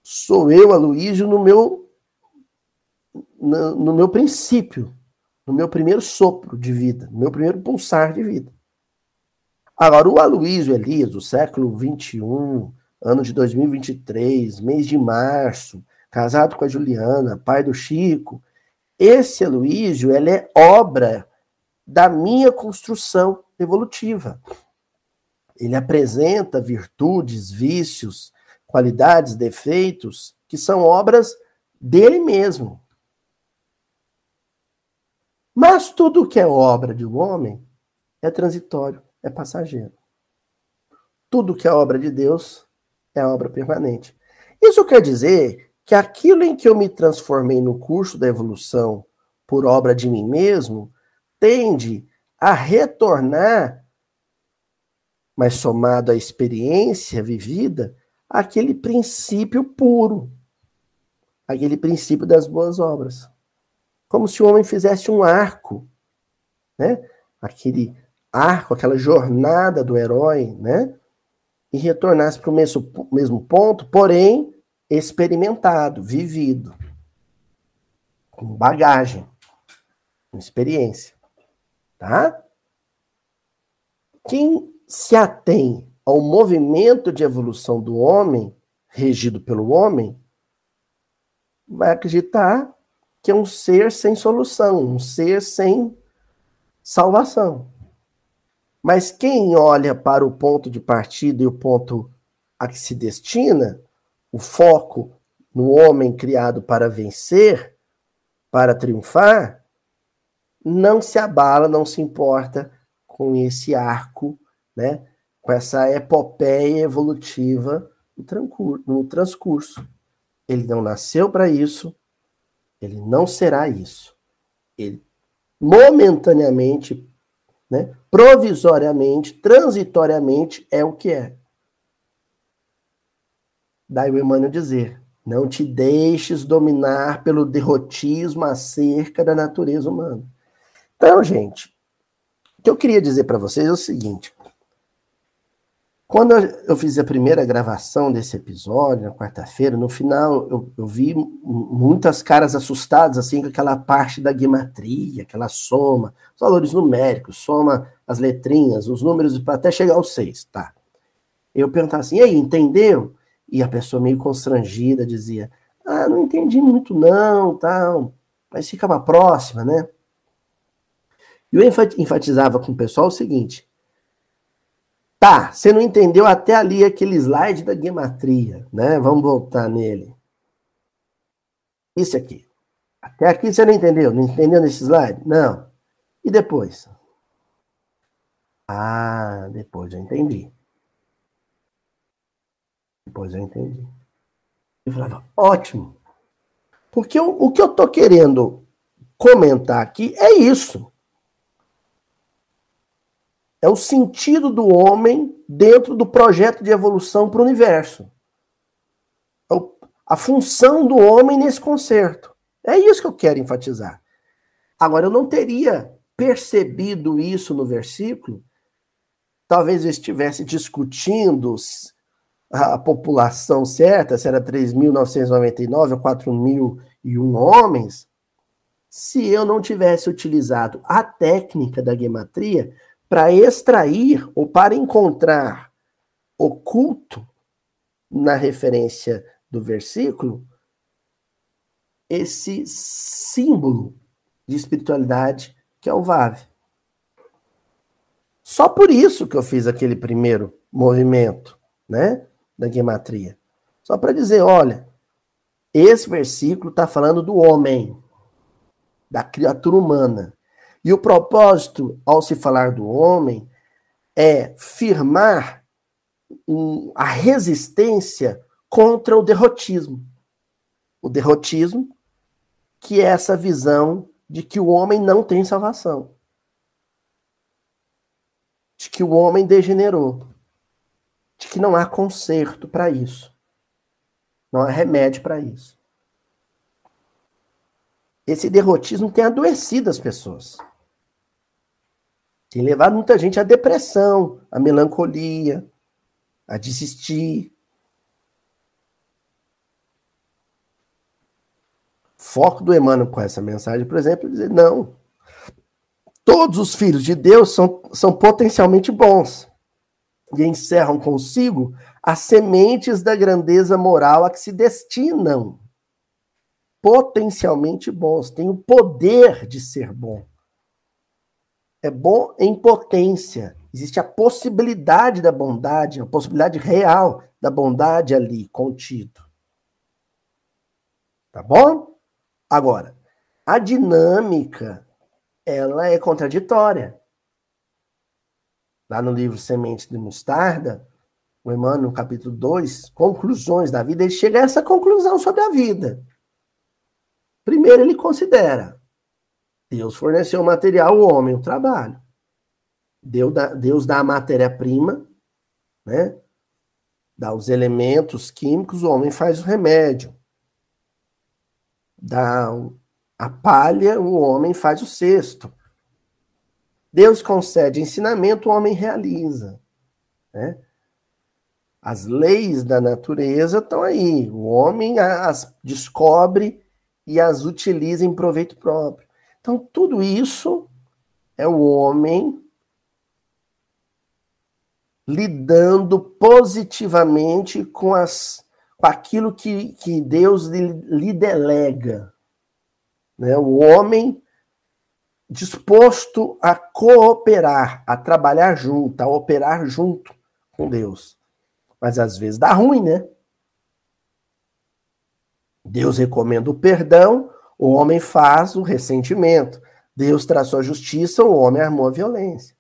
Sou eu, Aloysio, no meu, no, no meu princípio, no meu primeiro sopro de vida, no meu primeiro pulsar de vida. Agora, o Aloysio Elias, do século XXI, ano de 2023, mês de março, casado com a Juliana, pai do Chico, esse Aloysio, ele é obra da minha construção evolutiva. Ele apresenta virtudes, vícios, qualidades, defeitos, que são obras dele mesmo. Mas tudo que é obra de um homem é transitório, é passageiro. Tudo que é obra de Deus é obra permanente. Isso quer dizer que aquilo em que eu me transformei no curso da evolução por obra de mim mesmo tende a retornar, mas somado à experiência vivida, aquele princípio puro, aquele princípio das boas obras. Como se o homem fizesse um arco, né? Aquele arco, aquela jornada do herói, né? E retornasse para o mesmo, mesmo ponto, porém experimentado, vivido, com bagagem, com experiência, tá? Quem se atém ao movimento de evolução do homem, regido pelo homem, vai acreditar que é um ser sem solução, um ser sem salvação. Mas quem olha para o ponto de partida e o ponto a que se destina, o foco no homem criado para vencer, para triunfar, não se abala, não se importa com esse arco, né, com essa epopeia evolutiva no transcurso. Ele não nasceu para isso, ele não será isso. Ele momentaneamente, né, provisoriamente, transitoriamente é o que é. Daí o Emmanuel dizer: não te deixes dominar pelo derrotismo acerca da natureza humana. Então, gente, o que eu queria dizer para vocês é o seguinte: quando eu fiz a primeira gravação desse episódio, na quarta-feira, no final eu, eu, vi muitas caras assustadas, assim, com aquela parte da guimatria, aquela soma, os valores numéricos, soma as letrinhas, os números, para até chegar ao seis, tá? Eu perguntava assim, e aí, entendeu? E a pessoa meio constrangida dizia, ah, não entendi muito não, tal, mas fica uma próxima, né? E eu enfatizava com o pessoal o seguinte, Tá, você não entendeu até ali aquele slide da gematria, né? Vamos voltar nele. Isso aqui. Até aqui você não entendeu? Não entendeu nesse slide? Não. E depois? Ah, depois eu entendi. Depois eu entendi. Eu falava, ótimo. Porque o, que eu estou querendo comentar aqui é isso. É o sentido do homem dentro do projeto de evolução para o universo. É a função do homem nesse concerto. É isso que eu quero enfatizar. Agora, eu não teria percebido isso no versículo, talvez eu estivesse discutindo a população certa, se era 3.999 ou 4.001 homens, se eu não tivesse utilizado a técnica da gematria para extrair ou para encontrar oculto na referência do versículo esse símbolo de espiritualidade que é o Vave. Só por isso que eu fiz aquele primeiro movimento, né, da gematria. Só para dizer, olha, esse versículo está falando do homem, da criatura humana. E o propósito, ao se falar do homem, é firmar a resistência contra o derrotismo. O derrotismo, que é essa visão de que o homem não tem salvação. Que o homem degenerou. De que não há conserto para isso. Não há remédio para isso. Esse derrotismo tem adoecido as pessoas. Tem levado muita gente à depressão, à melancolia, a desistir. Foco do Emmanuel com essa mensagem, por exemplo, é dizer: não. Todos os filhos de Deus são, são potencialmente bons e encerram consigo as sementes da grandeza moral a que se destinam. Potencialmente bons, têm o poder de ser bom é bom em potência. Existe a possibilidade da bondade, a possibilidade real da bondade ali contido. Tá bom? Agora, a dinâmica ela é contraditória. Lá no livro Sementes de Mostarda, o Emmanuel, no capítulo 2, Conclusões da Vida, ele chega a essa conclusão sobre a vida. Primeiro, ele considera Deus forneceu o material, o homem o trabalho. Deus dá, Deus dá a matéria-prima, né? Dá os elementos químicos, o homem faz o remédio. Dá a palha, o homem faz o cesto. Deus concede ensinamento, o homem realiza. Né? As leis da natureza estão aí. O homem as descobre e as utiliza em proveito próprio. Então, tudo isso é o homem lidando positivamente com, as, com aquilo que, que Deus lhe, lhe delega. Né? O homem disposto a cooperar, a trabalhar junto, a operar junto com Deus. Mas às vezes dá ruim, né? Deus recomenda o perdão, o homem faz o ressentimento. Deus traçou a justiça, o homem armou a violência.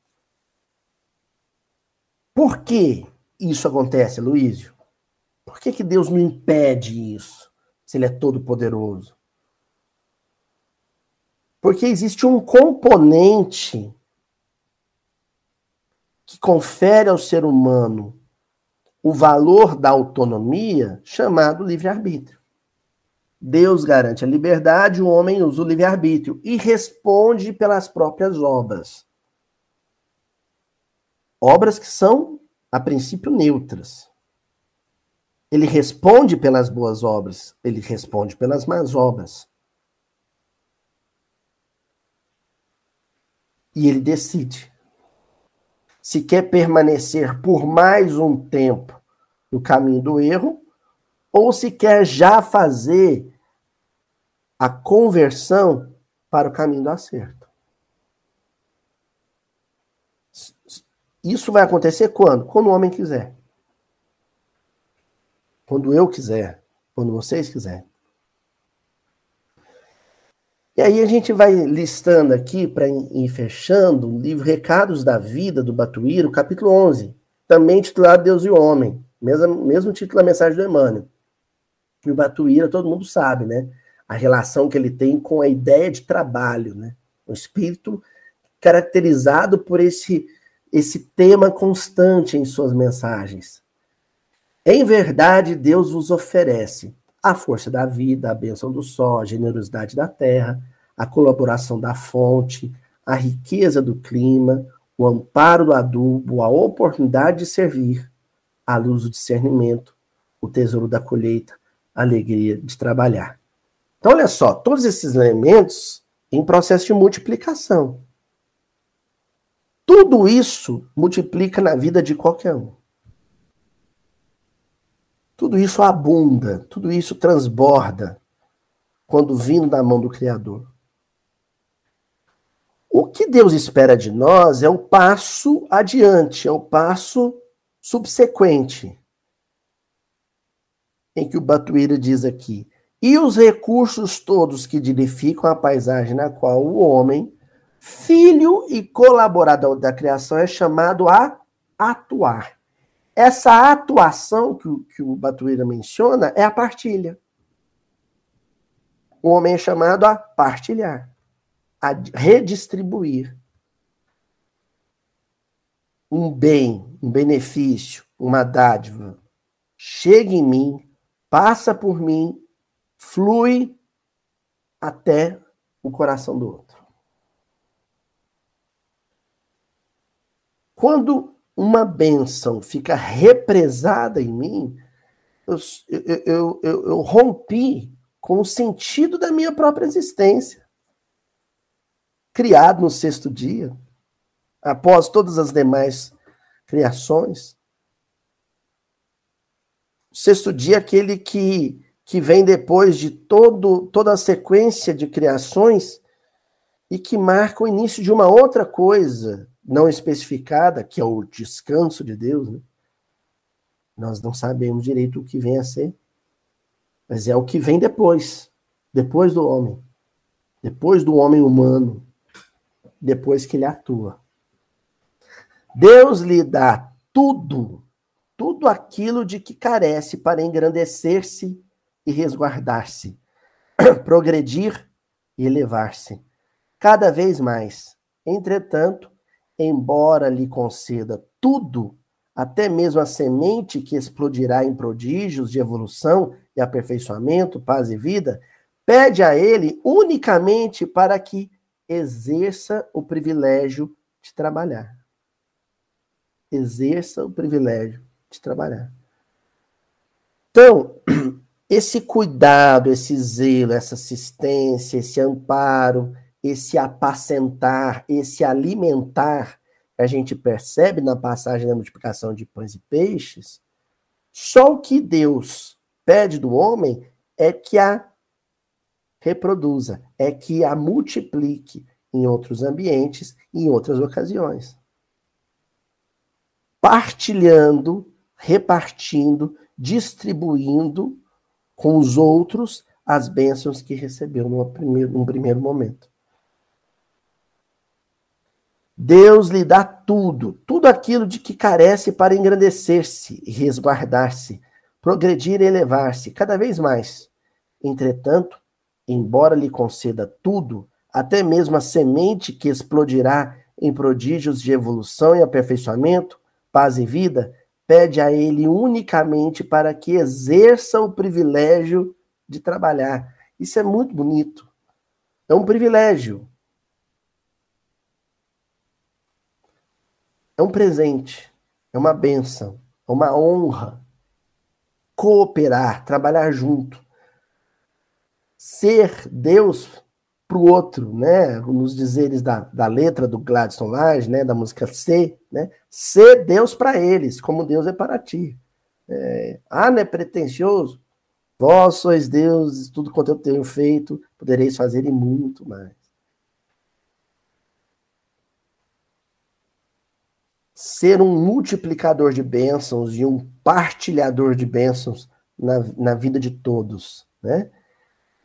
Por que isso acontece, Luísio? Por que, que Deus não impede isso, se ele é todo poderoso? Porque existe um componente que confere ao ser humano o valor da autonomia chamado livre-arbítrio. Deus garante a liberdade, o homem usa o livre-arbítrio e responde pelas próprias obras. Obras que são, a princípio, neutras. Ele responde pelas boas obras, ele responde pelas más obras. E ele decide se quer permanecer por mais um tempo no caminho do erro ou se quer já fazer a conversão para o caminho do acerto. Isso vai acontecer quando? Quando o homem quiser. Quando eu quiser. Quando vocês quiserem. E aí a gente vai listando aqui, para ir fechando, o livro Recados da Vida, do Batuíro, capítulo 11. Também titulado Deus e o Homem. Mesmo, mesmo título da mensagem do Emmanuel. E o Batuíra todo mundo sabe, né? a relação que ele tem com a ideia de trabalho, né? Um espírito caracterizado por esse esse tema constante em suas mensagens. Em verdade, Deus vos oferece a força da vida, a bênção do sol, a generosidade da terra, a colaboração da fonte, a riqueza do clima, o amparo do adubo, a oportunidade de servir, a luz do discernimento, o tesouro da colheita, a alegria de trabalhar. Então, olha só, todos esses elementos em processo de multiplicação. Tudo isso multiplica na vida de qualquer um. Tudo isso abunda, tudo isso transborda quando vindo da mão do Criador. O que Deus espera de nós é o passo adiante, é o passo subsequente. Em que o Batuíra diz aqui: e os recursos todos que edificam a paisagem na qual o homem filho e colaborador da criação é chamado a atuar. Essa atuação que, o, que o Batuíra menciona é a partilha. O homem é chamado a partilhar, a redistribuir um bem, um benefício, uma dádiva. Chega em mim, passa por mim, flui até o coração do outro. Quando uma bênção fica represada em mim, eu, eu, eu, eu, rompi com o sentido da minha própria existência. Criado no sexto dia, após todas as demais criações. O sexto dia é aquele que, que vem depois de todo, toda a sequência de criações e que marca o início de uma outra coisa, não especificada, que é o descanso de Deus, né? nós não sabemos direito o que vem a ser, mas é o que vem depois, depois do homem, depois do homem humano, depois que ele atua. Deus lhe dá tudo, tudo aquilo de que carece para engrandecer-se e resguardar-se, progredir e elevar-se cada vez mais. Entretanto, embora lhe conceda tudo, até mesmo a semente que explodirá em prodígios de evolução e aperfeiçoamento, paz e vida, pede a ele unicamente para que exerça o privilégio de trabalhar. Exerça o privilégio de trabalhar. Então, esse cuidado, esse zelo, essa assistência, esse amparo, esse apacentar, esse alimentar, que a gente percebe na passagem da multiplicação de pães e peixes, só o que Deus pede do homem é que a reproduza, é que a multiplique em outros ambientes e em outras ocasiões. Partilhando, repartindo, distribuindo com os outros as bênçãos que recebeu num primeiro, num primeiro momento. Deus lhe dá tudo, tudo aquilo de que carece para engrandecer-se e resguardar-se, progredir e elevar-se cada vez mais. Entretanto, embora lhe conceda tudo, até mesmo a semente que explodirá em prodígios de evolução e aperfeiçoamento, paz e vida, pede a ele unicamente para que exerça o privilégio de trabalhar. Isso é muito bonito. É um privilégio. É um presente, é uma benção, é uma honra. Cooperar, trabalhar junto. Ser Deus para o outro, né? Nos dizeres da, da letra do Gladstone Lage, né? Da música Ser, né? Ser Deus para eles, como Deus é para ti. É, ah, não é pretensioso? Vós sois Deus, tudo quanto eu tenho feito, podereis fazer e muito mais. Ser um multiplicador de bênçãos e um partilhador de bênçãos na, na vida de todos. Né?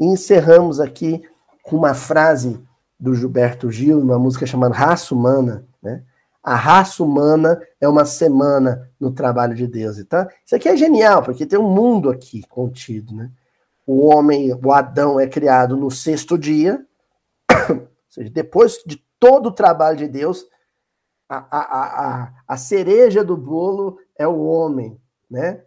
E encerramos aqui com uma frase do Gilberto Gil, uma música chamada Raça Humana. Né? A raça humana é uma semana no trabalho de Deus. Então, isso aqui é genial, porque tem um mundo aqui contido. Né? o homem, o Adão é criado no sexto dia, ou seja, depois de todo o trabalho de Deus, a, a, a, a cereja do bolo é o homem, né?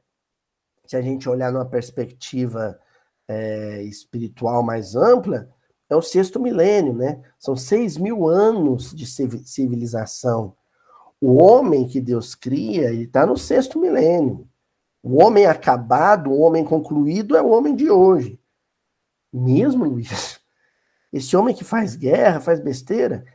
Se a gente olhar numa perspectiva é, espiritual mais ampla, é o sexto milênio, né? São seis mil anos de civilização. O homem que Deus cria, ele está no sexto milênio. O homem acabado, o homem concluído é o homem de hoje. Mesmo, Luiz, esse homem que faz guerra, faz besteira,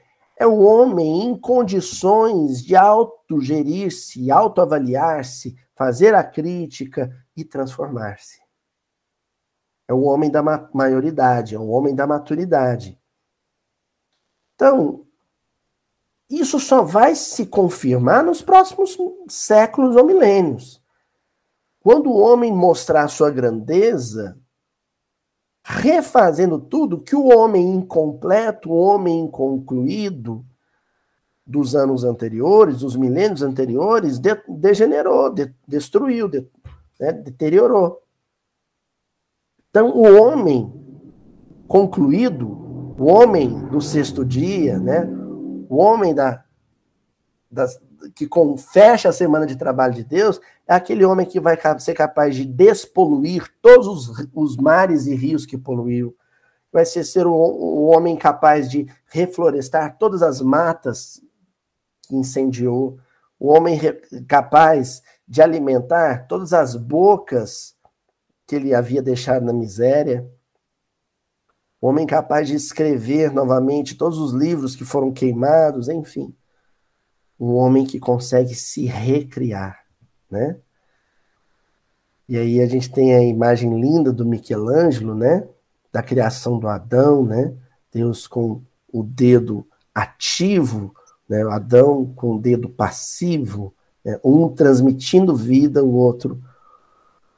é o homem em condições de autogerir-se, autoavaliar-se, fazer a crítica e transformar-se. É o homem da maioridade, é o homem da maturidade. Então, isso só vai se confirmar nos próximos séculos ou milênios. Quando o homem mostrar sua grandeza, refazendo tudo que o homem incompleto, o homem inconcluído dos anos anteriores, dos milênios anteriores, de, degenerou, de, destruiu, de, né, deteriorou. Então, o homem concluído, o homem do sexto dia, né, o homem da, das, que com, fecha a semana de trabalho de Deus, é aquele homem que vai ser capaz de despoluir todos os, os mares e rios que poluiu. Vai ser, ser o, o homem capaz de reflorestar todas as matas que incendiou. O homem re, capaz de alimentar todas as bocas que ele havia deixado na miséria. O homem capaz de escrever novamente todos os livros que foram queimados, enfim um homem que consegue se recriar, né? E aí a gente tem a imagem linda do Michelangelo, né? Da criação do Adão, né? Deus com o dedo ativo, né? Adão com o dedo passivo, né? um transmitindo vida, o outro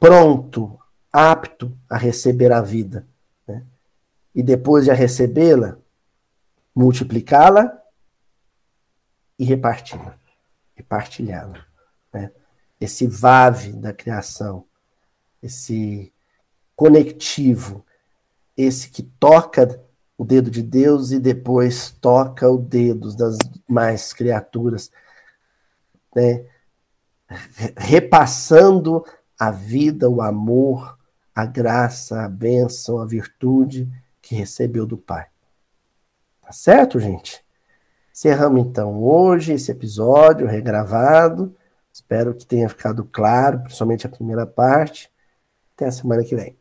pronto, apto a receber a vida. Né? E depois de a recebê-la, multiplicá-la e reparti-la. Né? Esse vave da criação, esse conectivo, esse que toca o dedo de Deus e depois toca o dedo das mais criaturas, né? repassando a vida, o amor, a graça, a bênção, a virtude que recebeu do Pai. Tá certo, gente? Encerramos então hoje esse episódio regravado. Espero que tenha ficado claro, principalmente a primeira parte. Até a semana que vem.